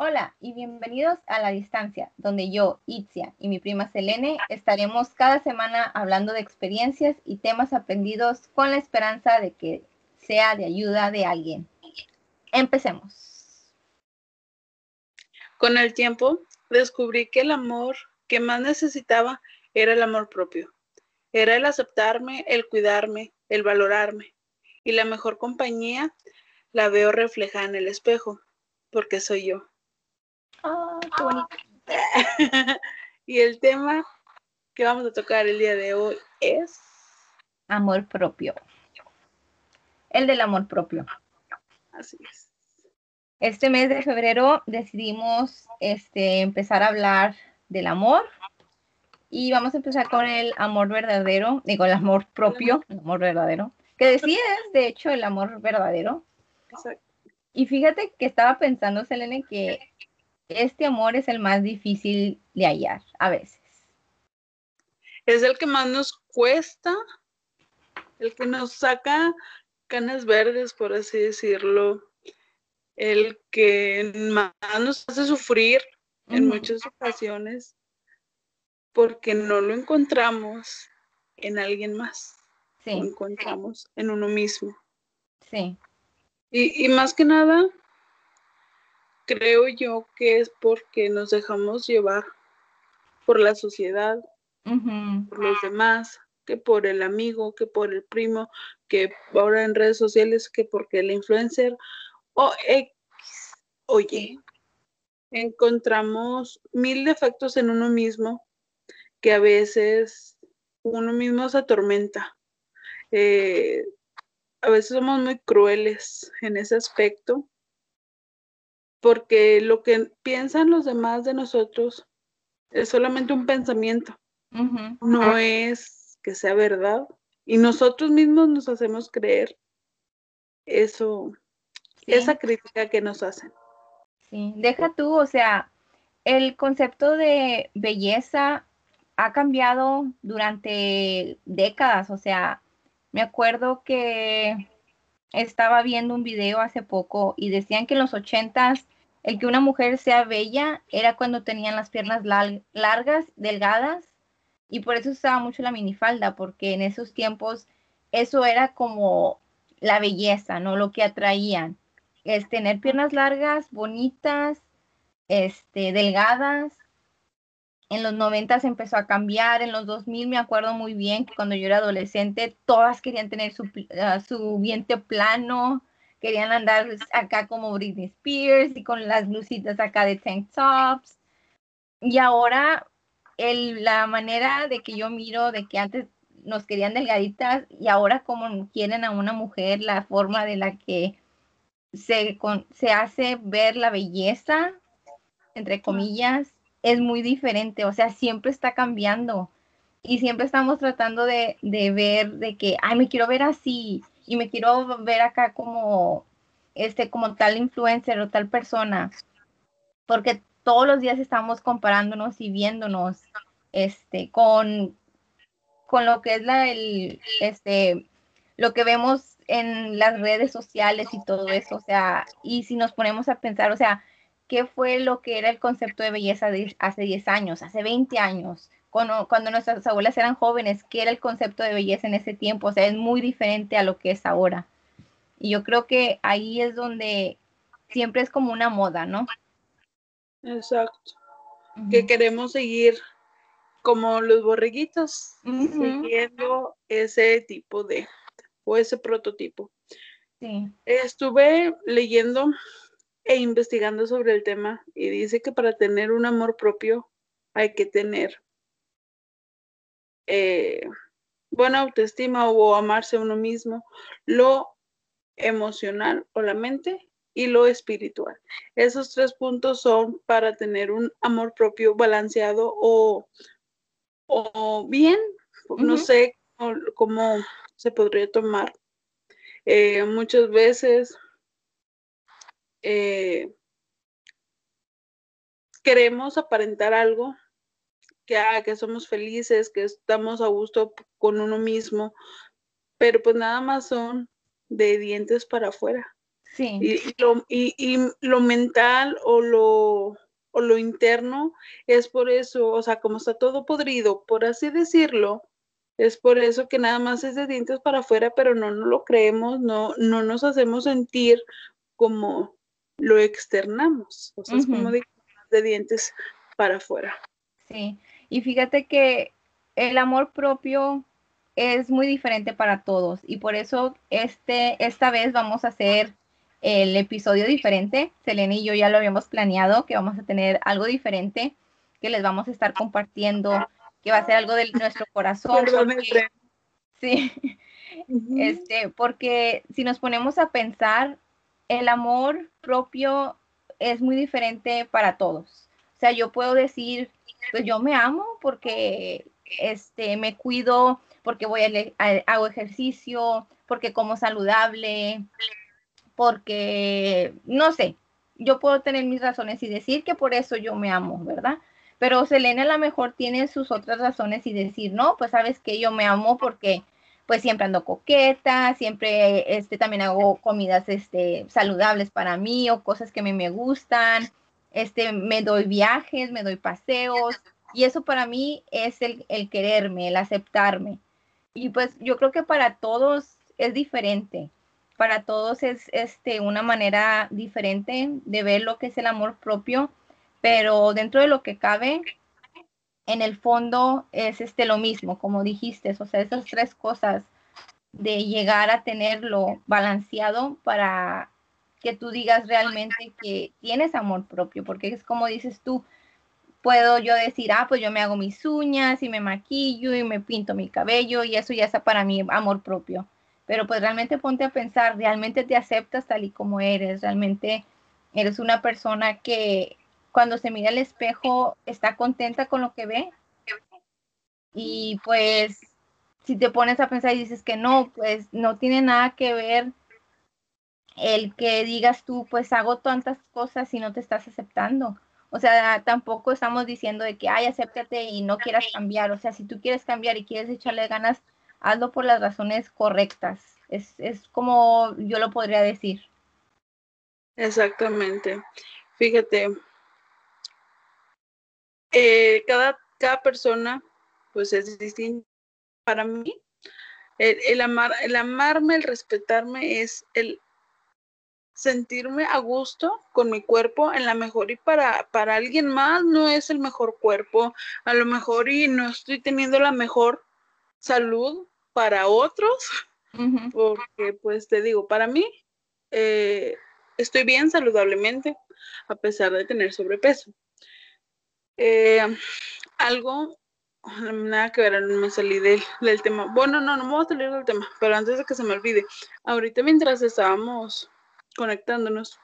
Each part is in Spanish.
Hola y bienvenidos a La Distancia, donde yo, Itzia y mi prima Selene estaremos cada semana hablando de experiencias y temas aprendidos con la esperanza de que sea de ayuda de alguien. Empecemos. Con el tiempo descubrí que el amor que más necesitaba era el amor propio. Era el aceptarme, el cuidarme, el valorarme. Y la mejor compañía la veo reflejada en el espejo, porque soy yo. Qué bonito. y el tema que vamos a tocar el día de hoy es amor propio. El del amor propio. Así es. Este mes de febrero decidimos este, empezar a hablar del amor y vamos a empezar con el amor verdadero, digo, el amor propio, el amor verdadero, que decía es de hecho el amor verdadero. Y fíjate que estaba pensando, Selene, que este amor es el más difícil de hallar a veces. Es el que más nos cuesta, el que nos saca canas verdes, por así decirlo, el que más nos hace sufrir en muchas ocasiones porque no lo encontramos en alguien más, lo encontramos en uno mismo. Sí. Y, y más que nada, creo yo que es porque nos dejamos llevar por la sociedad, por los demás, que por el amigo, que por el primo, que ahora en redes sociales, que porque el influencer o X, oye, encontramos mil defectos en uno mismo que a veces uno mismo se atormenta. Eh, a veces somos muy crueles en ese aspecto porque lo que piensan los demás de nosotros es solamente un pensamiento, no es que sea verdad. Y nosotros mismos nos hacemos creer eso, esa crítica que nos hacen. Sí, deja tú, o sea, el concepto de belleza ha cambiado durante décadas, o sea, me acuerdo que estaba viendo un video hace poco y decían que en los ochentas el que una mujer sea bella era cuando tenían las piernas largas, delgadas, y por eso usaba mucho la minifalda, porque en esos tiempos eso era como la belleza, ¿no? Lo que atraían. Es tener piernas largas, bonitas, este, delgadas. En los 90 empezó a cambiar, en los 2000 me acuerdo muy bien que cuando yo era adolescente todas querían tener su, uh, su vientre plano, querían andar acá como Britney Spears y con las blusitas acá de tank tops. Y ahora el, la manera de que yo miro de que antes nos querían delgaditas y ahora como quieren a una mujer, la forma de la que se, se hace ver la belleza, entre comillas, es muy diferente, o sea, siempre está cambiando. Y siempre estamos tratando de, de ver de que, ay, me quiero ver así, y me quiero ver acá como este como tal influencer o tal persona porque todos los días estamos comparándonos y viéndonos este con con lo que es la el este lo que vemos en las redes sociales y todo eso, o sea, y si nos ponemos a pensar, o sea, ¿qué fue lo que era el concepto de belleza de hace 10 años, hace 20 años? cuando, nuestras abuelas eran jóvenes, qué era el concepto de belleza en ese tiempo, o sea, es muy diferente a lo que es ahora. Y yo creo que ahí es donde siempre es como una moda, ¿no? Exacto. Que queremos seguir como los borreguitos, siguiendo ese tipo de, o ese prototipo. Sí. Estuve leyendo e investigando sobre el tema y dice que para tener un amor propio hay que tener eh, buena autoestima o amarse a uno mismo, lo emocional o la mente y lo espiritual. Esos tres puntos son para tener un amor propio balanceado o, o bien, no sé cómo, se podría tomar. Eh, muchas veces eh, queremos aparentar algo que, ah, que somos felices, que estamos a gusto con uno mismo, pero pues nada más son de dientes para afuera. Sí. Y, lo, y, lo mental o lo, o lo interno es por eso, o sea, como está todo podrido, por así decirlo, es por eso que nada más es de dientes para afuera, pero no, no lo creemos, no, no nos hacemos sentir como lo externamos. O sea, es como de, de dientes para afuera. Sí, y fíjate que el amor propio es muy diferente para todos y por eso este, esta vez vamos a hacer el episodio diferente. Selena y yo ya lo habíamos planeado, que vamos a tener algo diferente que les vamos a estar compartiendo que va a ser algo de nuestro corazón. Porque, sí, este, porque si nos ponemos a pensar, el amor propio es muy diferente para todos. O sea, yo puedo decir, pues yo me amo porque este, me cuido, porque voy a, a hago ejercicio, porque como saludable, porque, no sé, yo puedo tener mis razones y decir que por eso yo me amo, ¿verdad? Pero Selena a lo mejor tiene sus otras razones y decir, no, pues sabes que yo me amo porque pues siempre ando coqueta, siempre este, también hago comidas este, saludables para mí o cosas que a mí me gustan, este, me doy viajes, me doy paseos y eso para mí es el, el quererme, el aceptarme. Y pues yo creo que para todos es diferente, para todos es este, una manera diferente de ver lo que es el amor propio pero dentro de lo que cabe, en el fondo es este lo mismo, como dijiste, o sea, esas tres cosas de llegar a tenerlo balanceado para que tú digas realmente que tienes amor propio, porque es como dices tú, puedo yo decir, ah, pues yo me hago mis uñas y me maquillo y me pinto mi cabello y eso ya está para mí amor propio. Pero pues realmente ponte a pensar, realmente te aceptas tal y como eres, realmente eres una persona que cuando se mira al espejo está contenta con lo que ve. Y pues si te pones a pensar y dices que no, pues no tiene nada que ver el que digas tú, pues hago tantas cosas y no te estás aceptando. O sea, tampoco estamos diciendo de que, ay, acéptate y no quieras cambiar. O sea, si tú quieres cambiar y quieres echarle ganas, hazlo por las razones correctas. Es, es como yo lo podría decir. Exactamente. Fíjate, eh, cada, cada persona pues es distinta. Para mí, el, amar, el amarme, el respetarme es el sentirme a gusto con mi cuerpo en la mejor y para, para alguien más no es el mejor cuerpo, a lo mejor y no estoy teniendo la mejor salud para otros, porque pues te digo, para mí eh, estoy bien saludablemente a pesar de tener sobrepeso. Eh, algo, nada que ver, me salí del, del, tema. Bueno, no, no me voy a salir del tema, pero antes de que se me olvide, ahorita mientras estábamos conectándonos,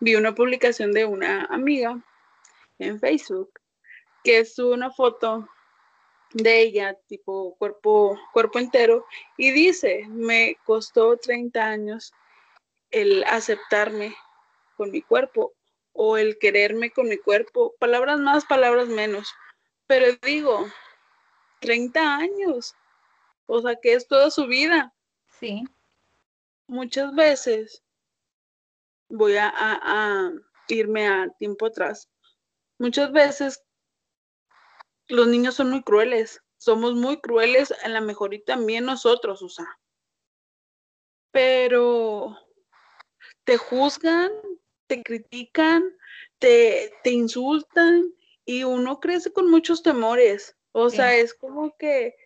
vi una publicación de una amiga en Facebook que es una foto de ella, tipo cuerpo, cuerpo entero, y dice, me costó 30 años el aceptarme con mi cuerpo o el quererme con mi cuerpo, palabras más, palabras menos. Pero digo, 30 años, o sea que es toda su vida. Sí. Muchas veces voy a, a irme a tiempo atrás. Muchas veces los niños son muy crueles, somos muy crueles en la mejor y también nosotros, o sea. Pero te juzgan te critican, te, te insultan y uno crece con muchos temores. O sea, es como que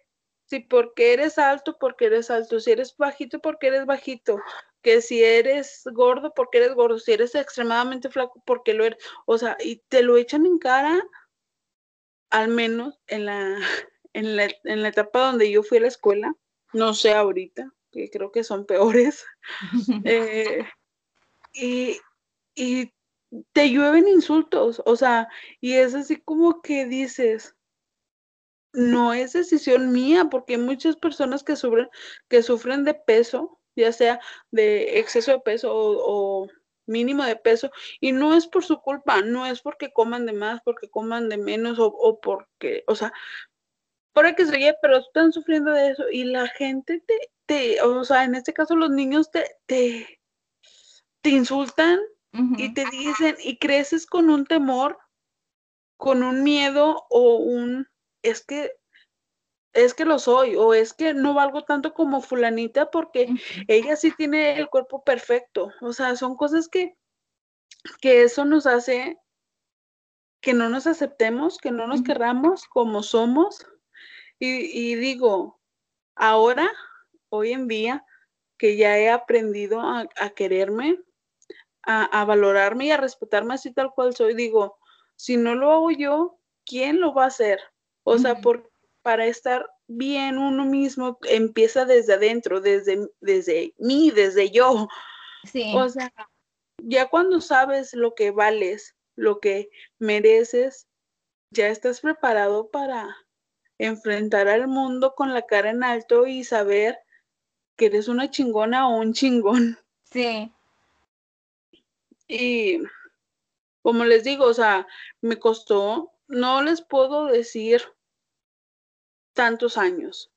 si porque eres alto, porque eres alto, si eres bajito, porque eres bajito, que si eres gordo, porque eres gordo, si eres extremadamente flaco, porque lo eres. O sea, y te lo echan en cara, al menos en la, en la, en la etapa donde yo fui a la escuela, no sé ahorita, que creo que son peores. eh, y, y te llueven insultos, o sea, y es así como que dices, no es decisión mía, porque hay muchas personas que sufren, que sufren de peso, ya sea de exceso de peso o, mínimo de peso, y no es por su culpa, no es porque coman de más, porque coman de menos, o, porque, o sea, por que se pero están sufriendo de eso, y la gente te, te, o sea, en este caso los niños te, te te insultan y te dicen, y creces con un temor, con un miedo o un, es que, es que lo soy, o es que no valgo tanto como fulanita porque ella sí tiene el cuerpo perfecto. O sea, son cosas que, que eso nos hace que no nos aceptemos, que no nos querramos como somos. Y, digo, ahora, hoy en día, que ya he aprendido a, quererme, a, valorarme y a respetarme así tal cual soy, digo, si no lo hago yo, ¿quién lo va a hacer? O sea, por, para estar bien uno mismo empieza desde adentro, desde, desde mí, desde yo. Sí. O sea, ya cuando sabes lo que vales, lo que mereces, ya estás preparado para enfrentar al mundo con la cara en alto y saber que eres una chingona o un chingón. Sí. Y como les digo, o sea, me costó, no les puedo decir tantos años,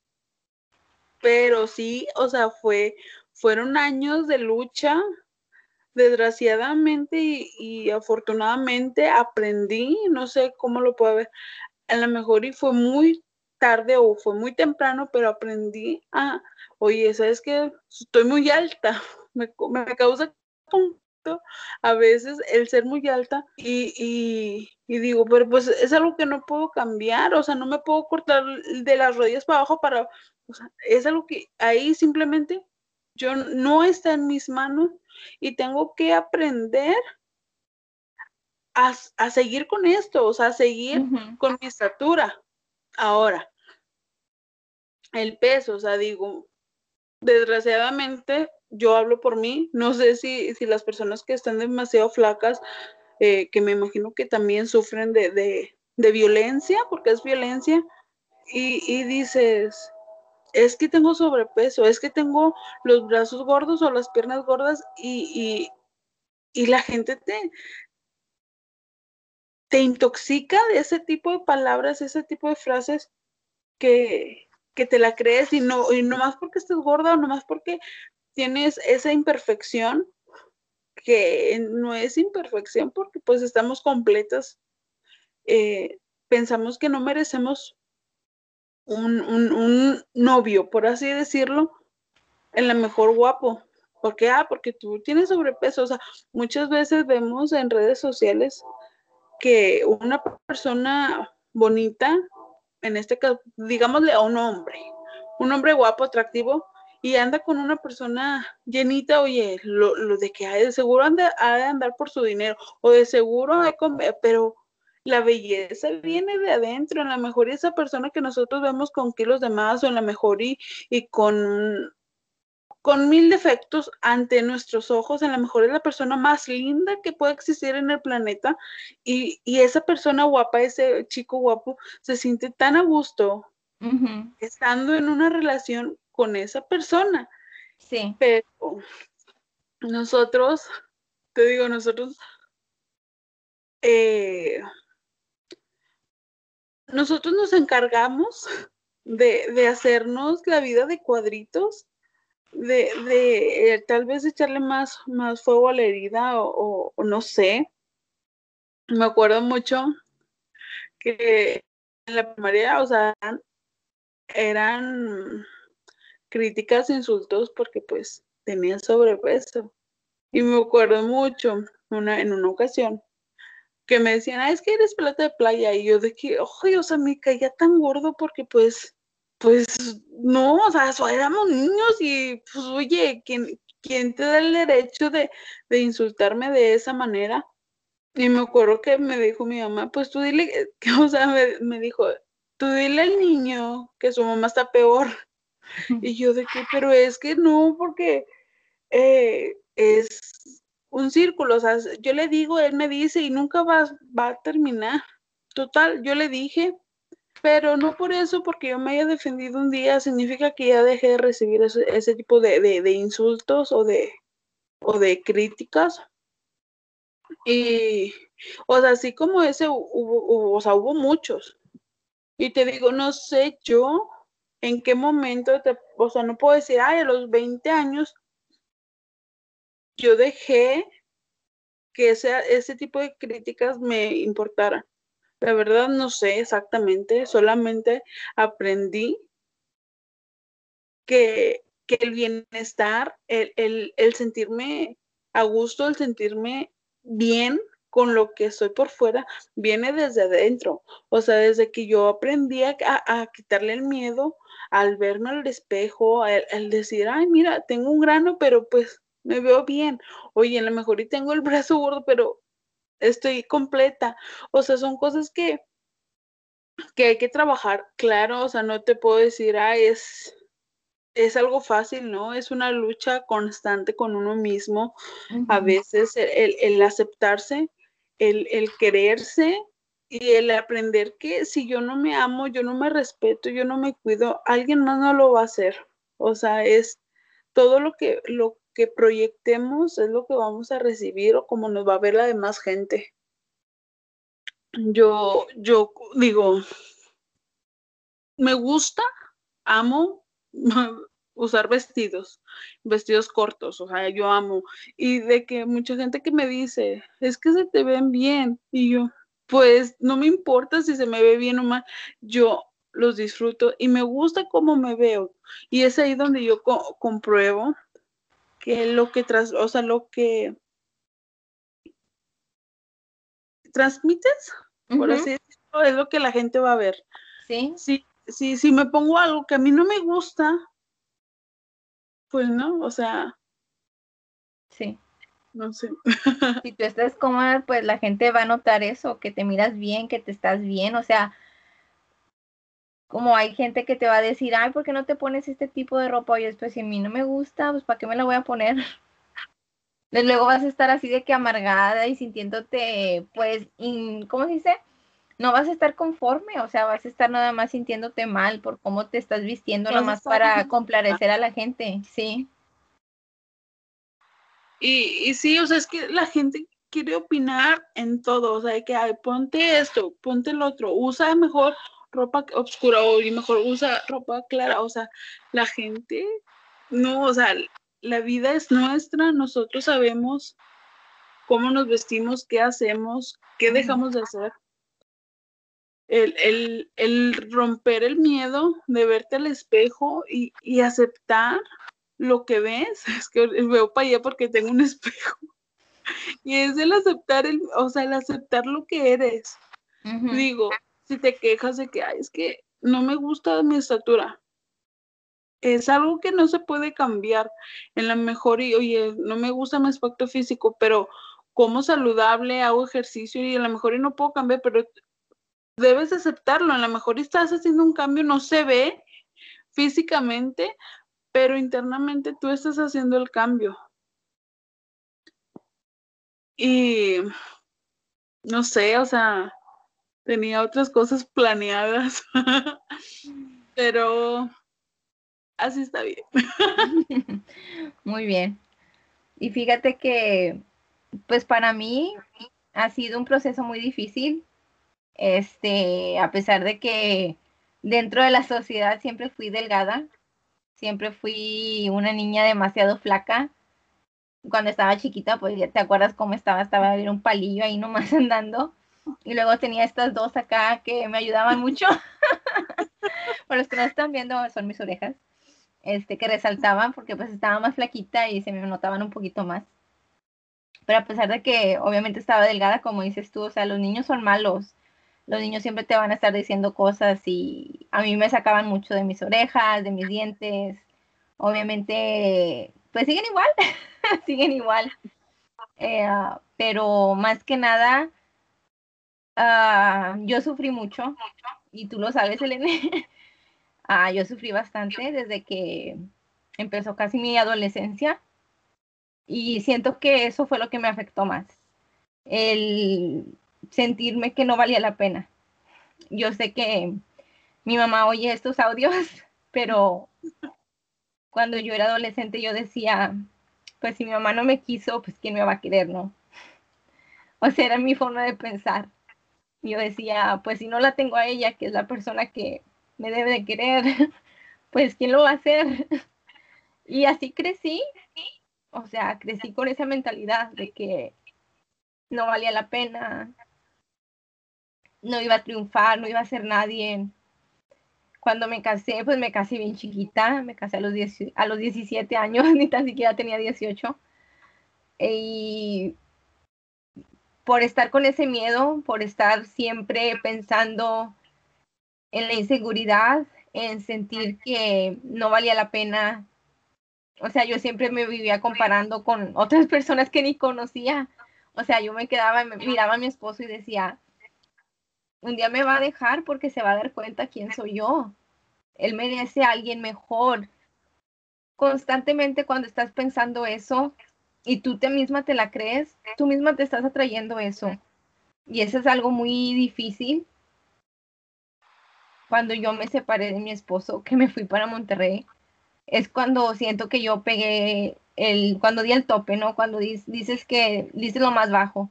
pero sí, o sea, fue, fueron años de lucha. Desgraciadamente y, afortunadamente aprendí, no sé cómo lo puedo ver, a lo mejor y fue muy tarde o fue muy temprano, pero aprendí a, oye, ¿sabes que Estoy muy alta, me, me causa a veces el ser muy alta y, digo, pero pues es algo que no puedo cambiar, o sea, no me puedo cortar de las rodillas para abajo para, o sea, es algo que ahí simplemente yo no está en mis manos y tengo que aprender a, seguir con esto, o sea, a seguir con mi estatura. Ahora, el peso, o sea, digo, desgraciadamente yo hablo por mí, no sé si, si las personas que están demasiado flacas, eh, que me imagino que también sufren de, violencia, porque es violencia, y, dices, es que tengo sobrepeso, es que tengo los brazos gordos o las piernas gordas y, y, la gente te, te intoxica de ese tipo de palabras, ese tipo de frases que, que te la crees y no, y no más porque estés gorda o no más porque tienes esa imperfección que no es imperfección porque pues estamos completas. Eh, pensamos que no merecemos un, novio, por así decirlo, en la mejor guapo. ¿Por qué? Ah, porque tú tienes sobrepeso. O sea, muchas veces vemos en redes sociales que una persona bonita, en este caso, digámosle a un hombre, un hombre guapo, atractivo, y anda con una persona llenita, oye, lo, de que hay de seguro anda, ha de andar por su dinero, o de seguro de comer, pero la belleza viene de adentro, en la mejor esa persona que nosotros vemos con kilos de más, o en la mejor y, y con, con mil defectos ante nuestros ojos, en la mejor es la persona más linda que puede existir en el planeta, y, y esa persona guapa, ese chico guapo, se siente tan a gusto estando en una relación con esa persona. Sí. Pero nosotros, te digo, nosotros, eh, nosotros nos encargamos de, hacernos la vida de cuadritos, de, de eh, tal vez echarle más, más fuego a la herida o, o no sé. Me acuerdo mucho que en la primaria, o sea, eran críticas, insultos porque pues tenía sobrepeso. Y me acuerdo mucho una, en una ocasión que me decían, ah, es que eres plata de playa. Y yo de que, oye, o sea, me caía tan gordo porque pues, pues, no, o sea, éramos niños y pues, oye, ¿quién, quién te da el derecho de, de insultarme de esa manera? Y me acuerdo que me dijo mi mamá, pues tú dile, que, o sea, me, me dijo, tú dile al niño que su mamá está peor. Y yo de que, pero es que no, porque eh, es un círculo, o sea, yo le digo, él me dice y nunca va, va a terminar. Total, yo le dije, pero no por eso, porque yo me haya defendido un día, significa que ya dejé de recibir ese, tipo de, de, insultos o de, o de críticas. Y, o sea, así como ese hubo, o sea, hubo muchos. Y te digo, no sé yo en qué momento, o sea, no puedo decir, ay, a los 20 años yo dejé que ese, ese tipo de críticas me importaran. La verdad no sé exactamente, solamente aprendí que, el bienestar, el, el, sentirme a gusto, el sentirme bien con lo que soy por fuera, viene desde adentro. O sea, desde que yo aprendí a, quitarle el miedo al verme al espejo, al, decir, ay, mira, tengo un grano, pero pues me veo bien. Oye, a lo mejor y tengo el brazo gordo, pero estoy completa. O sea, son cosas que, que hay que trabajar, claro, o sea, no te puedo decir, ay, es, es algo fácil, ¿no? Es una lucha constante con uno mismo. A veces el, aceptarse, el, el, quererse y el aprender que si yo no me amo, yo no me respeto, yo no me cuido, alguien más no lo va a hacer. O sea, es todo lo que, lo que proyectemos es lo que vamos a recibir o como nos va a ver la demás gente. Yo, yo digo, me gusta, amo usar vestidos, vestidos cortos, o sea, yo amo. Y de que mucha gente que me dice, es que se te ven bien. Y yo, pues no me importa si se me ve bien o mal, yo los disfruto y me gusta cómo me veo. Y es ahí donde yo compruebo que lo que tras, o sea, lo que transmites, por así decirlo, es lo que la gente va a ver. Sí. Sí, si, si me pongo algo que a mí no me gusta, pues no, o sea. Sí. No sé. si tú estás cómoda, pues la gente va a notar eso, que te miras bien, que te estás bien, o sea, como hay gente que te va a decir, ay, ¿por qué no te pones este tipo de ropa? Y después, si a mí no me gusta, pues ¿para qué me la voy a poner? Luego vas a estar así de que amargada y sintiéndote, pues, ¿cómo se dice? No vas a estar conforme, o sea, vas a estar nada más sintiéndote mal por cómo te estás vistiendo, nomás para complacer a la gente, sí. Y, y sí, o sea, es que la gente quiere opinar en todo, o sea, que ay, ponte esto, ponte el otro, usa mejor ropa oscura o mejor usa ropa clara, o sea, la gente, no, o sea, la vida es nuestra, nosotros sabemos cómo nos vestimos, qué hacemos, qué dejamos de hacer el, el, romper el miedo de verte al espejo y, aceptar lo que ves. Es que veo para allá porque tengo un espejo. Y es el aceptar, el, o sea, el aceptar lo que eres. Digo, si te quejas de que, Ay, es que no me gusta mi estatura, es algo que no se puede cambiar. En la mejor, y oye, no me gusta mi aspecto físico, pero como saludable, hago ejercicio y a lo mejor y no puedo cambiar, pero debes aceptarlo. A lo mejor estás haciendo un cambio, no se ve físicamente, pero internamente tú estás haciendo el cambio. Y no sé, o sea, tenía otras cosas planeadas, pero así está bien. Muy bien. Y fíjate que, pues para mí ha sido un proceso muy difícil este, a pesar de que dentro de la sociedad siempre fui delgada, siempre fui una niña demasiado flaca. Cuando estaba chiquita, pues ya te acuerdas cómo estaba, estaba era un palillo ahí nomás andando. Y luego tenía estas dos acá que me ayudaban mucho. Por los que no están viendo, son mis orejas. Este, que resaltaban porque pues estaba más flaquita y se me notaban un poquito más. Pero a pesar de que obviamente estaba delgada, como dices tú, o sea, los niños son malos los niños siempre te van a estar diciendo cosas y a mí me sacaban mucho de mis orejas, de mis dientes. Obviamente, pues siguen igual, siguen igual. Eh, pero más que nada, ah, yo sufrí mucho y tú lo sabes, Elene. Ah, yo sufrí bastante desde que empezó casi mi adolescencia y siento que eso fue lo que me afectó más. El sentirme que no valía la pena. Yo sé que mi mamá oye estos audios, pero cuando yo era adolescente yo decía, pues si mi mamá no me quiso, pues quién me va a querer, ¿no? O sea, era mi forma de pensar. Yo decía, pues si no la tengo a ella, que es la persona que me debe de querer, pues quién lo va a hacer. Y así crecí O sea, crecí con esa mentalidad de que no valía la pena, no iba a triunfar, no iba a ser nadie. Cuando me casé, pues me casé bien chiquita, me casé a los, a los 17 años, ni tan siquiera tenía 18. Y por estar con ese miedo, por estar siempre pensando en la inseguridad, en sentir que no valía la pena. O sea, yo siempre me vivía comparando con otras personas que ni conocía. O sea, yo me quedaba, me miraba a mi esposo y decía, un día me va a dejar porque se va a dar cuenta quién soy yo. Él merece a alguien mejor. Constantemente cuando estás pensando eso y tú te misma te la crees, tú misma te estás atrayendo eso. Y eso es algo muy difícil. Cuando yo me separé de mi esposo, que me fui para Monterrey, es cuando siento que yo pegué el, cuando di el tope, ¿no? Cuando dices que dices lo más bajo.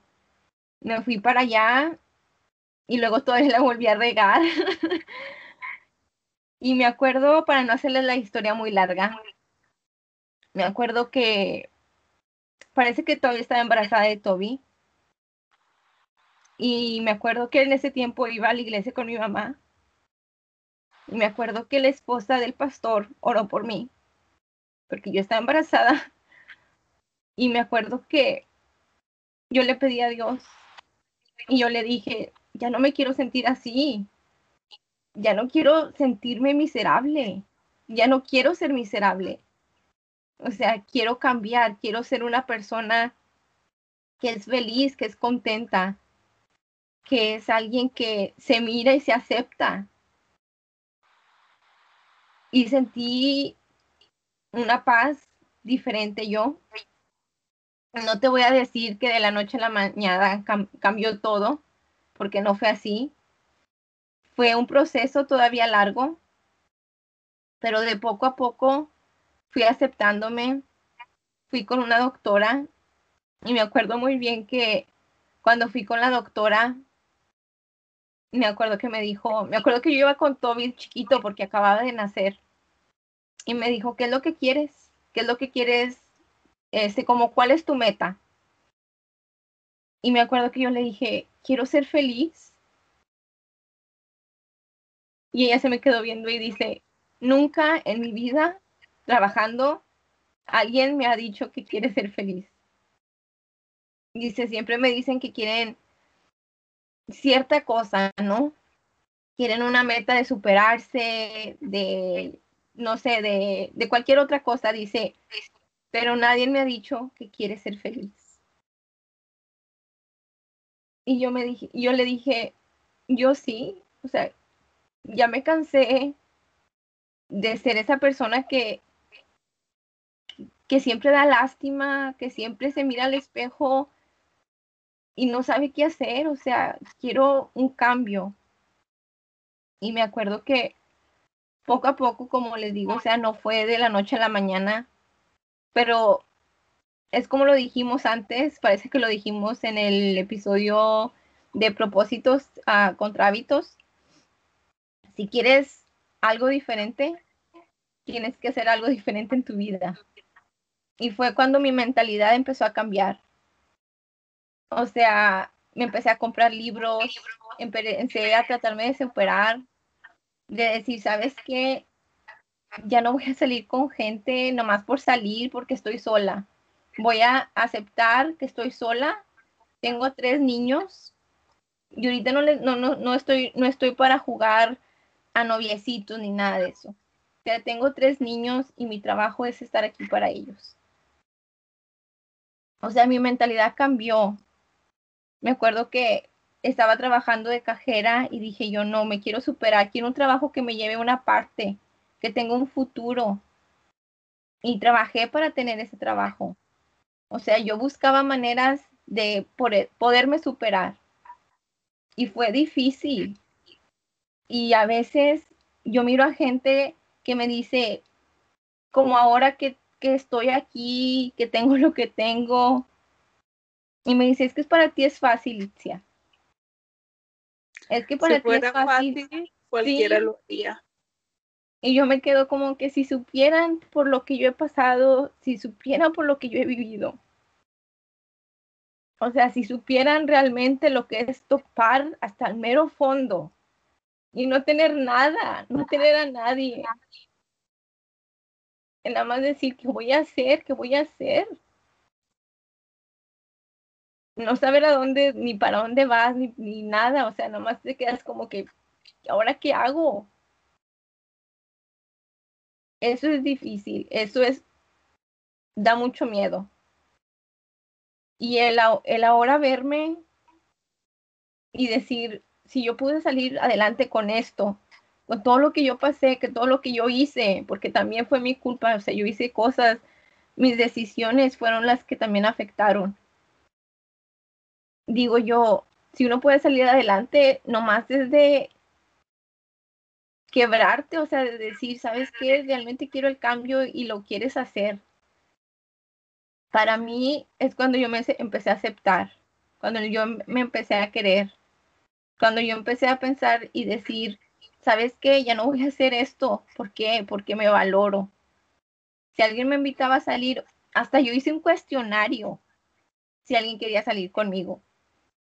Me fui para allá y luego todavía la volví a regar. y me acuerdo, para no hacerles la historia muy larga, me acuerdo que parece que todavía estaba embarazada de Toby. Y me acuerdo que en ese tiempo iba a la iglesia con mi mamá. Y me acuerdo que la esposa del pastor oró por mí, porque yo estaba embarazada. Y me acuerdo que yo le pedí a Dios y yo le dije, ya no me quiero sentir así, ya no quiero sentirme miserable, ya no quiero ser miserable. O sea, quiero cambiar, quiero ser una persona que es feliz, que es contenta, que es alguien que se mira y se acepta. Y sentí una paz diferente yo. No te voy a decir que de la noche a la mañana cambió todo, porque no fue así. Fue un proceso todavía largo, pero de poco a poco fui aceptándome. Fui con una doctora y me acuerdo muy bien que cuando fui con la doctora, me acuerdo que me dijo, me acuerdo que yo iba con Toby chiquito porque acababa de nacer y me dijo, ¿qué es lo que quieres? ¿Qué es lo que quieres? Este, como, ¿cuál es tu meta? Y me acuerdo que yo le dije, quiero ser feliz. Y ella se me quedó viendo y dice, nunca en mi vida trabajando alguien me ha dicho que quiere ser feliz. Dice, siempre me dicen que quieren cierta cosa, ¿no? Quieren una meta de superarse, de, no sé, de, de cualquier otra cosa, dice, pero nadie me ha dicho que quiere ser feliz. Y yo me dije, yo le dije, yo sí, o sea, ya me cansé de ser esa persona que, que siempre da lástima, que siempre se mira al espejo y no sabe qué hacer, o sea, quiero un cambio. Y me acuerdo que poco a poco, como les digo, o sea, no fue de la noche a la mañana, pero es como lo dijimos antes, parece que lo dijimos en el episodio de propósitos uh, contra hábitos. Si quieres algo diferente, tienes que hacer algo diferente en tu vida. Y fue cuando mi mentalidad empezó a cambiar. O sea, me empecé a comprar libros, empecé a tratarme de superar, de decir, ¿sabes qué? Ya no voy a salir con gente nomás por salir porque estoy sola voy a aceptar que estoy sola, tengo tres niños y ahorita no, no, no, no, estoy, no estoy para jugar a noviecitos ni nada de eso. Sea, tengo tres niños y mi trabajo es estar aquí para ellos. O sea, mi mentalidad cambió. Me acuerdo que estaba trabajando de cajera y dije yo no, me quiero superar, quiero un trabajo que me lleve una parte, que tenga un futuro. Y trabajé para tener ese trabajo. O sea, yo buscaba maneras de poderme superar. Y fue difícil. Y a veces yo miro a gente que me dice, como ahora que, estoy aquí, que tengo lo que tengo, y me dice, es que es para ti es fácil, Itzia. Es que para ti es fácil. cualquiera lo haría. Y yo me quedo como que si supieran por lo que yo he pasado, si supieran por lo que yo he vivido. O sea, si supieran realmente lo que es topar hasta el mero fondo y no tener nada, no tener a nadie. Y nada más decir, ¿qué voy a hacer? ¿Qué voy a hacer? No saber a dónde, ni para dónde vas, ni, ni nada. O sea, nada más te quedas como que, ¿ahora qué hago? Eso es difícil, eso es, da mucho miedo. Y el, el ahora verme y decir, si yo pude salir adelante con esto, con todo lo que yo pasé, que todo lo que yo hice, porque también fue mi culpa, o sea, yo hice cosas, mis decisiones fueron las que también afectaron. Digo yo, si uno puede salir adelante, nomás desde quebrarte, o sea, de decir, ¿sabes qué? Realmente quiero el cambio y lo quieres hacer. Para mí es cuando yo me empecé a aceptar, cuando yo me empecé a querer, cuando yo empecé a pensar y decir, ¿sabes qué? Ya no voy a hacer esto. ¿Por qué? Porque me valoro. Si alguien me invitaba a salir, hasta yo hice un cuestionario si alguien quería salir conmigo.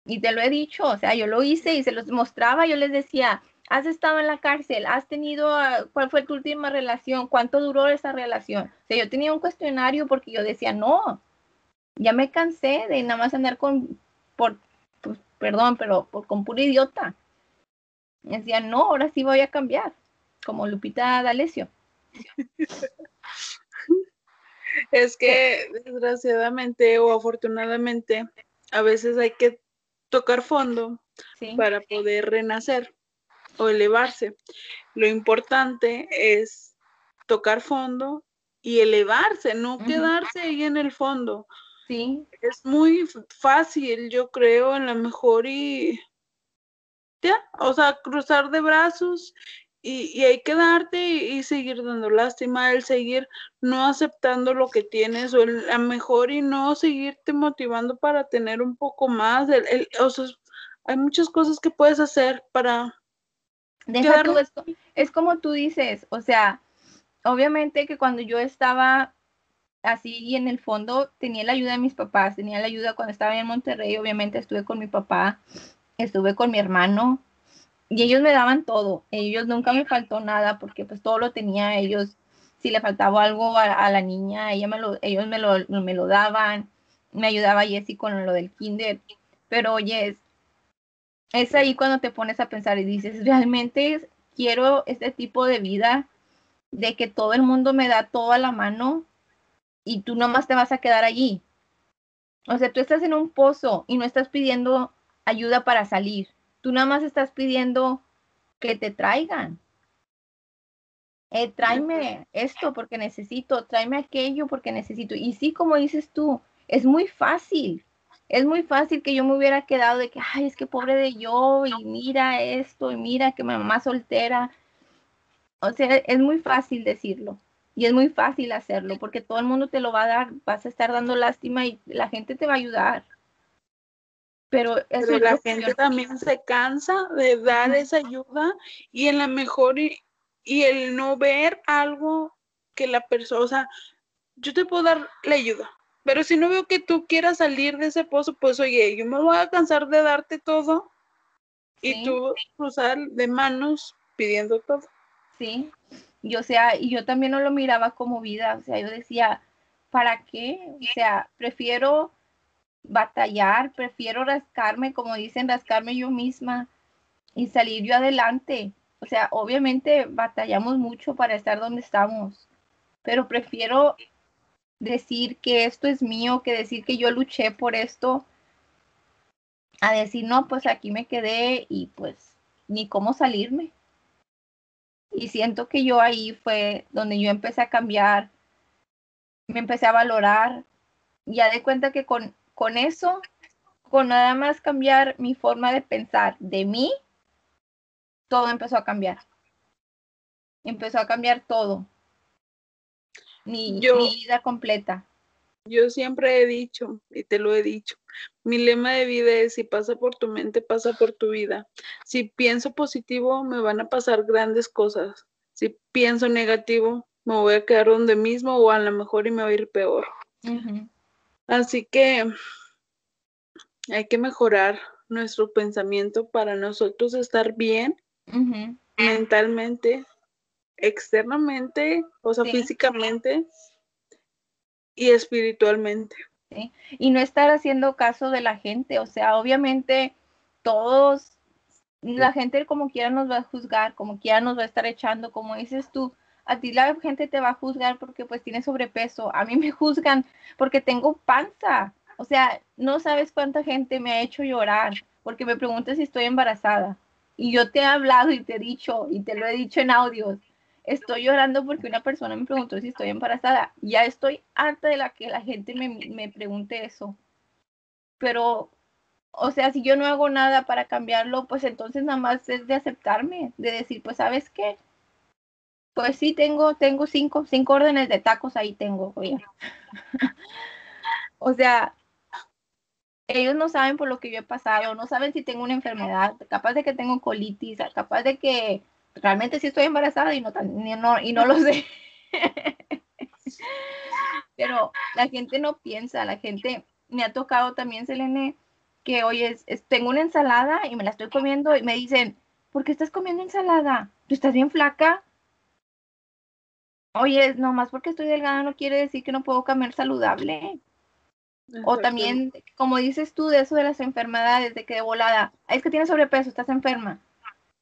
Y te lo he dicho, o sea, yo lo hice y se los mostraba, yo les decía, has estado en la cárcel, has tenido, ah, ¿cuál fue tu última relación? ¿Cuánto duró esa relación? O sea, yo tenía un cuestionario porque yo decía, no, ya me cansé de nada más andar con, por, pues, perdón, pero por, con pura idiota. Y decía, no, ahora sí voy a cambiar, como Lupita D'Alessio. es que desgraciadamente o afortunadamente a veces hay que tocar fondo para poder renacer o elevarse. Lo importante es tocar fondo y elevarse, no quedarse ahí en el fondo. Sí. Es muy fácil, yo creo, en la mejor y ya, o sea, cruzar de brazos y, y hay que darte y, seguir dando lástima, el seguir no aceptando lo que tienes o el, a mejor y no seguirte motivando para tener un poco más. El, o sea, hay muchas cosas que puedes hacer para Deja tú esto. Es como tú dices, o sea, obviamente que cuando yo estaba así y en el fondo tenía la ayuda de mis papás, tenía la ayuda cuando estaba en Monterrey, obviamente estuve con mi papá, estuve con mi hermano y ellos me daban todo, ellos nunca me faltó nada porque pues todo lo tenía ellos, si le faltaba algo a, la niña, ella me lo, ellos me lo, me lo daban, me ayudaba Jessie con lo del kinder, pero oye, es ahí cuando te pones a pensar y dices, realmente quiero este tipo de vida de que todo el mundo me da todo a la mano y tú nomás te vas a quedar allí. O sea, tú estás en un pozo y no estás pidiendo ayuda para salir. Tú nada más estás pidiendo que te traigan. Eh, tráeme esto porque necesito, tráeme aquello porque necesito. Y sí, como dices tú, es muy fácil es muy fácil que yo me hubiera quedado de que, ay, es que pobre de yo, y mira esto, y mira que mi mamá soltera. O sea, es muy fácil decirlo y es muy fácil hacerlo porque todo el mundo te lo va a dar, vas a estar dando lástima y la gente te va a ayudar. Pero, eso la gente también se cansa de dar esa ayuda y en la mejor y, y el no ver algo que la persona, o sea, yo te puedo dar la ayuda, pero si no veo que tú quieras salir de ese pozo, pues oye, yo me voy a cansar de darte todo y tú cruzar de manos pidiendo todo. Sí, y o sea, y yo también no lo miraba como vida, o sea, yo decía, ¿para qué? O sea, prefiero batallar, prefiero rascarme, como dicen, rascarme yo misma y salir yo adelante. O sea, obviamente batallamos mucho para estar donde estamos, pero prefiero decir que esto es mío, que decir que yo luché por esto, a decir, no, pues aquí me quedé y pues ni cómo salirme. Y siento que yo ahí fue donde yo empecé a cambiar, me empecé a valorar, ya de cuenta que con, con eso, con nada más cambiar mi forma de pensar de mí, todo empezó a cambiar. Empezó a cambiar todo mi, vida completa. Yo siempre he dicho, y te lo he dicho, mi lema de vida es si pasa por tu mente, pasa por tu vida. Si pienso positivo, me van a pasar grandes cosas. Si pienso negativo, me voy a quedar donde mismo o a lo mejor y me voy a ir peor. Así que hay que mejorar nuestro pensamiento para nosotros estar bien mentalmente, externamente, o sea, físicamente y espiritualmente. Y no estar haciendo caso de la gente, o sea, obviamente todos, la gente como quiera nos va a juzgar, como quiera nos va a estar echando, como dices tú, a ti la gente te va a juzgar porque pues tienes sobrepeso, a mí me juzgan porque tengo panza, o sea, no sabes cuánta gente me ha hecho llorar porque me preguntas si estoy embarazada. Y yo te he hablado y te he dicho, y te lo he dicho en audios, estoy llorando porque una persona me preguntó si estoy embarazada. Ya estoy harta de la que la gente me, me pregunte eso. Pero, o sea, si yo no hago nada para cambiarlo, pues entonces nada más es de aceptarme, de decir, pues, ¿sabes qué? Pues sí, tengo, tengo cinco, cinco órdenes de tacos ahí tengo, oye. o sea, ellos no saben por lo que yo he pasado, no saben si tengo una enfermedad, capaz de que tengo colitis, capaz de que realmente sí estoy embarazada y no, no, y no lo sé. Pero la gente no piensa, la gente me ha tocado también, Selene, que oye, tengo una ensalada y me la estoy comiendo y me dicen, ¿por qué estás comiendo ensalada? ¿Tú estás bien flaca? Oye, nomás porque estoy delgada no quiere decir que no puedo comer saludable. O también, como dices tú, de eso de las enfermedades, de que de volada, es que tienes sobrepeso, estás enferma.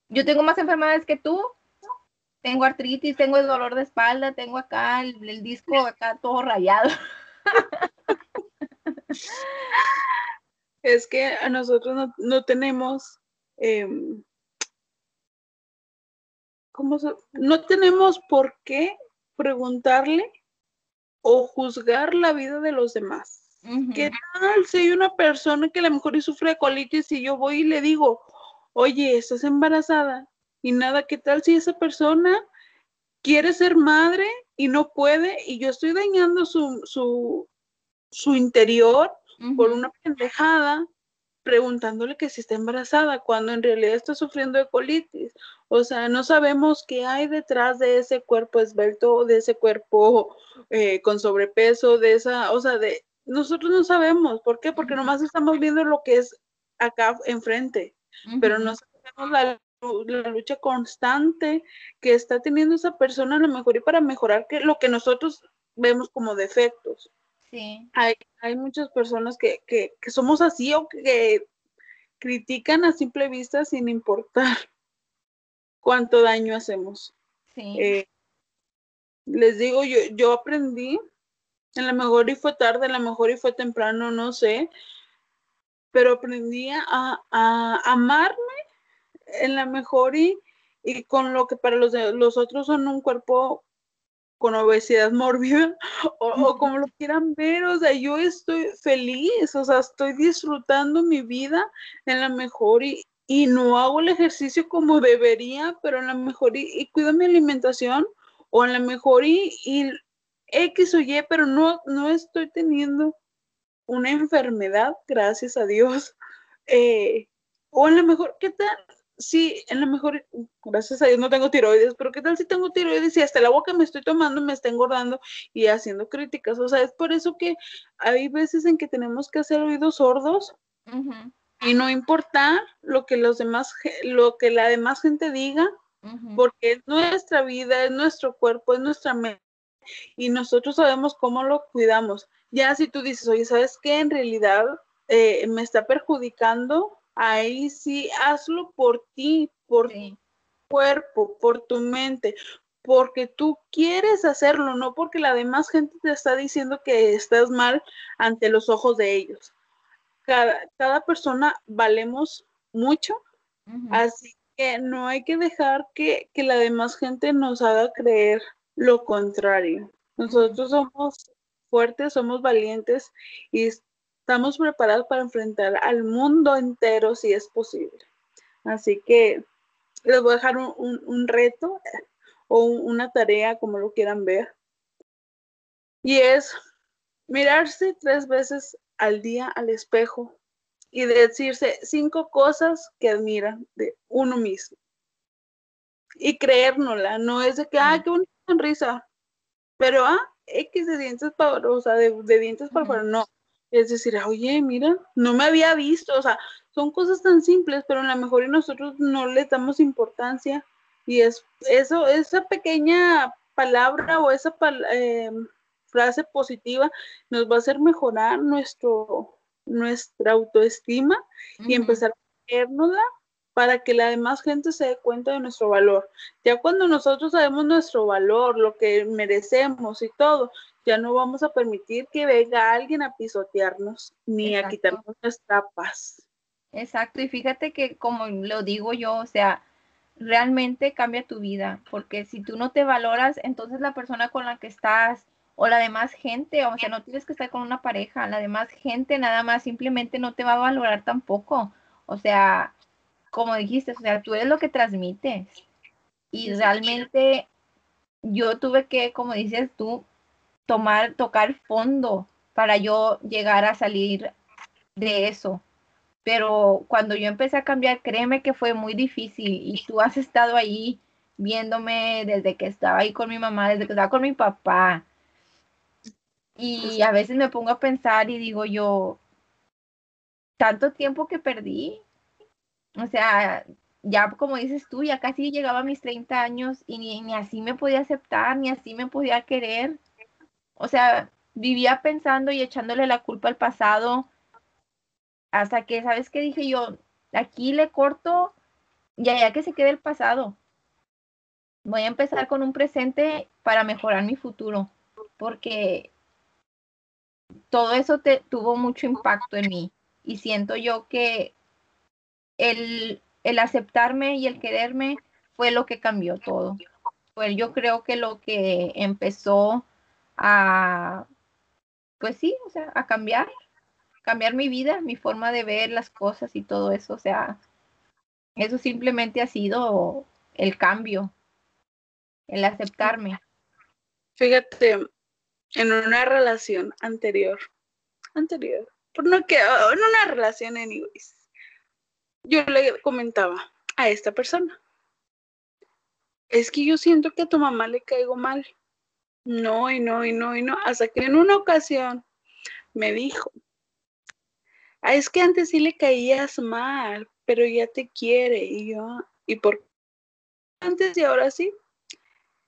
Yo tengo más enfermedades que tú. Tengo artritis, tengo el dolor de espalda, tengo acá el, disco acá todo rayado. Es que a nosotros no, tenemos, em, ¿cómo no tenemos por qué preguntarle o juzgar la vida de los demás. ¿Qué tal si hay una persona que a lo mejor sufre de colitis y yo voy y le digo, oye, estás embarazada? Y nada, ¿qué tal si esa persona quiere ser madre y no puede y yo estoy dañando su, su, su interior por una pendejada preguntándole que si está embarazada cuando en realidad está sufriendo de colitis. O sea, no sabemos qué hay detrás de ese cuerpo esbelto, de ese cuerpo eh, con sobrepeso, de esa, o sea, de, nosotros no sabemos. ¿Por qué? Porque nomás estamos viendo lo que es acá enfrente, pero no sabemos la, lucha constante que está teniendo esa persona a lo mejor y para mejorar que lo que nosotros vemos como defectos. Sí. Hay, hay muchas personas que, que, que somos así o que critican a simple vista sin importar cuánto daño hacemos. Sí. Eh, les digo, yo, yo aprendí a lo mejor y fue tarde, a lo mejor y fue temprano, no sé, pero aprendí a, amarme en la mejor y, y, con lo que para los, los otros son un cuerpo con obesidad mórbida o, como lo quieran ver, o sea, yo estoy feliz, o sea, estoy disfrutando mi vida en la mejor y, y no hago el ejercicio como debería, pero en la mejor y, y cuido mi alimentación o en la mejor y, y X o Y, pero no, no estoy teniendo una enfermedad, gracias a Dios. Eh, o en la mejor, ¿qué tal? Sí, en lo mejor, gracias a Dios no tengo tiroides, pero ¿qué tal si tengo tiroides y hasta la agua que me estoy tomando me está engordando y haciendo críticas? O sea, es por eso que hay veces en que tenemos que hacer oídos sordos y no importar lo que los demás, lo que la demás gente diga, porque es nuestra vida, es nuestro cuerpo, es nuestra mente y nosotros sabemos cómo lo cuidamos. Ya si tú dices, oye, ¿sabes qué? En realidad eh, me está perjudicando, ahí sí, hazlo por ti, por tu cuerpo, por tu mente, porque tú quieres hacerlo, no porque la demás gente te está diciendo que estás mal ante los ojos de ellos. Cada, persona valemos mucho, así que no hay que dejar que, que la demás gente nos haga creer lo contrario. Nosotros somos fuertes, somos valientes y estamos preparados para enfrentar al mundo entero si es posible. Así que les voy a dejar un, reto o una tarea, como lo quieran ver. Y es mirarse tres veces al día al espejo y decirse cinco cosas que admiran de uno mismo. y creérnosla, no es de que, ah, qué bonita sonrisa, pero, ah, X de dientes para, o sea, de, dientes para afuera, no. Es decir, oye, mira, no me había visto, o sea, son cosas tan simples, pero a lo mejor y nosotros no le damos importancia. Y es eso, esa pequeña palabra o esa eh, frase positiva nos va a hacer mejorar nuestro, nuestra autoestima y empezar a creérnosla para que la demás gente se dé cuenta de nuestro valor. Ya cuando nosotros sabemos nuestro valor, lo que merecemos y todo, ya no vamos a permitir que venga alguien a pisotearnos ni a quitarnos nuestra paz. Exacto, y fíjate que como lo digo yo, o sea, realmente cambia tu vida, porque si tú no te valoras, entonces la persona con la que estás o la demás gente, o sea, no tienes que estar con una pareja, la demás gente nada más simplemente no te va a valorar tampoco. O sea, como dijiste, o sea, tú eres lo que transmites. Y realmente yo tuve que, como dices tú, tomar, tocar fondo para yo llegar a salir de eso. Pero cuando yo empecé a cambiar, créeme que fue muy difícil y tú has estado ahí viéndome desde que estaba ahí con mi mamá, desde que estaba con mi papá. Y a veces me pongo a pensar y digo yo, tanto tiempo que perdí o sea, ya como dices tú, ya casi llegaba a mis 30 años y ni, así me podía aceptar, ni así me podía querer. O sea, vivía pensando y echándole la culpa al pasado hasta que, ¿sabes qué? Dije yo, aquí le corto y allá que se quede el pasado. Voy a empezar con un presente para mejorar mi futuro, porque todo eso te, tuvo mucho impacto en mí y siento yo que el, aceptarme y el quererme fue lo que cambió todo. Pues yo creo que lo que empezó a, pues sí, o sea, a cambiar, cambiar mi vida, mi forma de ver las cosas y todo eso. O sea, eso simplemente ha sido el cambio, el aceptarme. Fíjate, en una relación anterior, anterior, por no que, en una relación anyways, yo le comentaba a esta persona, es que yo siento que a tu mamá le caigo mal. No, y no, y no, y no. Hasta que en una ocasión me dijo, ah, es que antes sí le caías mal, pero ya te quiere. Y yo, ¿y por qué antes y ahora sí?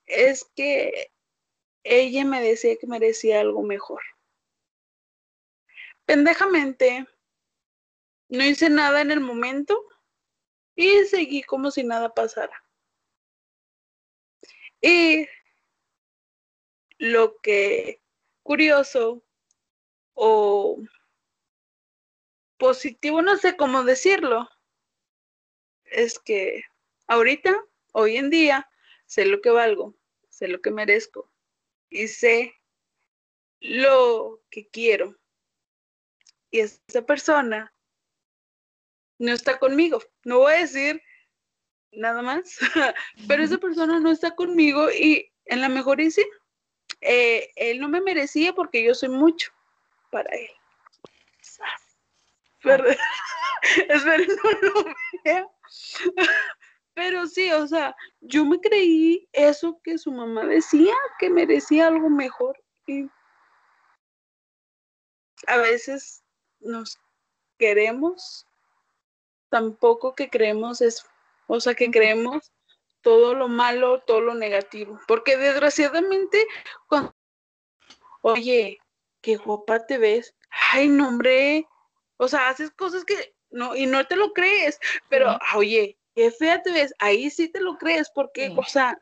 Es que ella me decía que merecía algo mejor. Pendejamente, no hice nada en el momento y seguí como si nada pasara. Y lo que curioso o positivo, no sé cómo decirlo, es que ahorita, hoy en día, sé lo que valgo, sé lo que merezco y sé lo que quiero. Y esa persona no está conmigo. No voy a decir nada más, pero esa persona no está conmigo y en la mejor y eh, él no me merecía porque yo soy mucho para él. Pero, espero no lo vea. Pero sí, o sea, yo me creí eso que su mamá decía, que merecía algo mejor. Y a veces nos queremos tampoco que creemos eso, o sea, que creemos todo lo malo, todo lo negativo, porque desgraciadamente, cuando, oye, qué guapa te ves, ay, no, hombre, o sea, haces cosas que, no, y no te lo crees, pero, oye, qué fea te ves, ahí sí te lo crees, porque, o sea,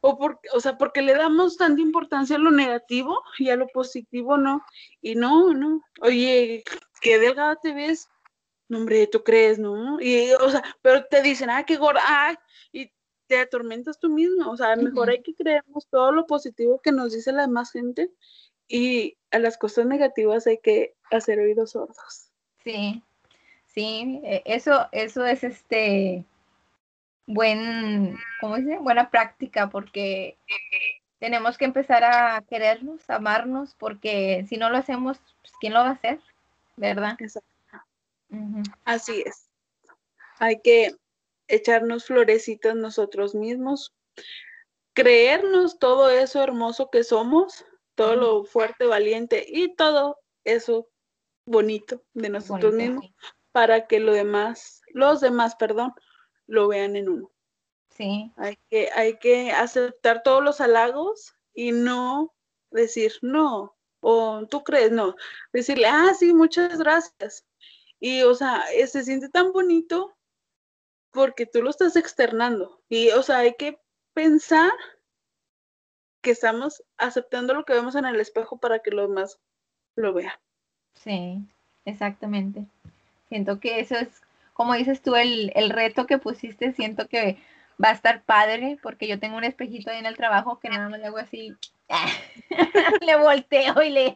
o, porque, o sea, porque le damos tanta importancia a lo negativo y a lo positivo no, y no, no, oye, qué delgada te ves, no, hombre, tú crees, ¿no? Y, o sea, pero te dicen, ah, qué gorda, ah, y te atormentas tú mismo, o sea, mejor hay que creernos todo lo positivo que nos dice la demás gente y a las cosas negativas hay que hacer oídos sordos. Sí, sí, e, eso, eso es este buen, ¿cómo dice? Buena práctica porque tenemos que empezar a querernos, amarnos, porque si no lo hacemos, pues, ¿quién lo va a hacer? ¿Verdad? Exacto. Así es. Hay que echarnos florecitas nosotros mismos, creernos todo eso hermoso que somos, todo lo fuerte, valiente y todo eso bonito de nosotros mismos para que lo demás, los demás, perdón, lo vean en uno. Sí. Hay que, hay que aceptar todos los halagos y no decir no, o tú crees, no, decirle, ah, sí, muchas gracias. Y, o sea, eh, se siente tan bonito porque tú lo estás externando. Y, o sea, hay que pensar que estamos aceptando lo que vemos en el espejo para que los demás lo vean. Sí, exactamente. Siento que eso es, como dices tú, el, el reto que pusiste, siento que va a estar padre porque yo tengo un espejito ahí en el trabajo que nada más le hago así, le volteo y le,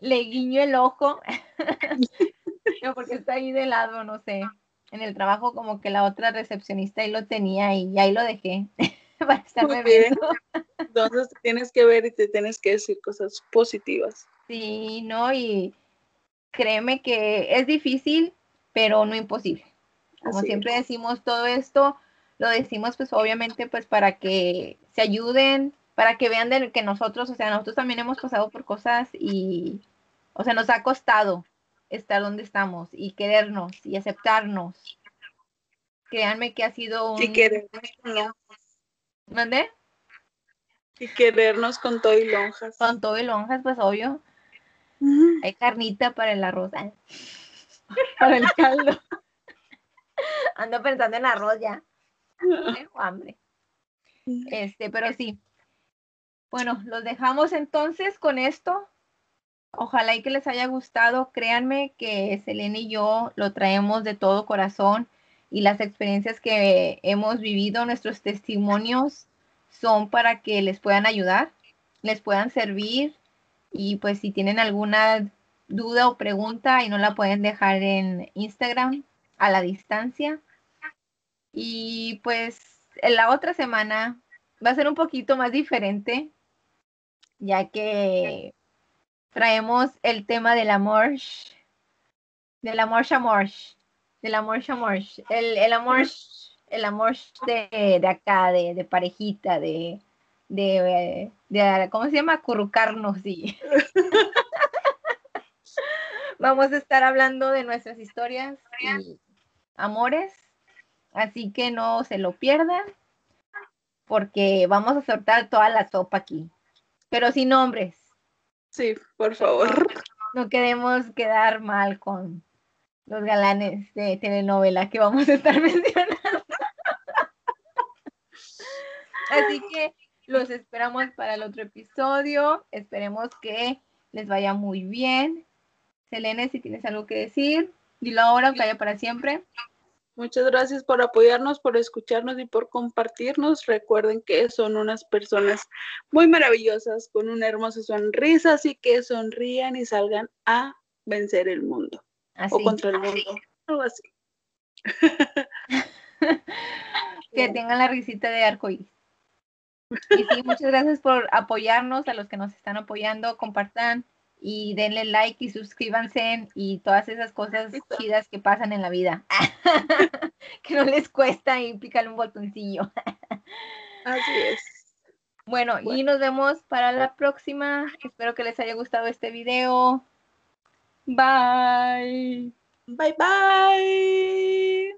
le guiño el ojo, porque está ahí de lado, no sé. En el trabajo como que la otra recepcionista ahí lo tenía y ahí lo dejé para estarme viendo. Entonces tienes que ver y te tienes que decir cosas positivas. Sí, no, y créeme que es difícil, pero no imposible. Como siempre decimos todo esto, lo decimos pues obviamente pues para que se ayuden, para que vean de que nosotros, o sea, nosotros también hemos pasado por cosas y, o sea, nos ha costado estar donde estamos y querernos y aceptarnos. Créanme que ha sido un... Y querernos. ¿Dónde? Y querernos con todo y lonjas. Con todo y lonjas, pues obvio. Hay carnita para el arroz. ¿eh? para el caldo. Ando pensando en arroz ya. Tengo hambre. Este, pero sí. Bueno, los dejamos entonces con esto. Ojalá y que les haya gustado. Créanme que Selene y yo lo traemos de todo corazón y las experiencias que hemos vivido, nuestros testimonios son para que les puedan ayudar, les puedan servir y pues si tienen alguna duda o pregunta y no la pueden dejar en Instagram a la distancia. Y pues en la otra semana va a ser un poquito más diferente, ya que traemos el tema del amor, del amor amor, del amor amor, el, el amor, el amor de, de acá, de, de, parejita, de, de, de, ¿cómo se llama? Currucarnos y vamos a estar hablando de nuestras historias y amores Así que no se lo pierdan, porque vamos a soltar toda la sopa aquí, pero sin nombres. Sí, por favor. No queremos quedar mal con los galanes de telenovela que vamos a estar mencionando. Así que los esperamos para el otro episodio. Esperemos que les vaya muy bien. Selene, si tienes algo que decir, dilo ahora, vaya para siempre. Muchas gracias por apoyarnos, por escucharnos y por compartirnos. Recuerden que son unas personas muy maravillosas con una hermosa sonrisa, así que sonrían y salgan a vencer el mundo o contra el mundo, algo así. que tengan la risita de arcoíris. Y sí, muchas gracias por apoyarnos, a los que nos están apoyando, compartan y denle like y suscríbanse y todas esas cosas chidas que pasan en la vida. que no les cuesta y pícale un botoncillo. Así es. Bueno, y nos vemos para la próxima. Espero que les haya gustado este video. Bye. Bye bye.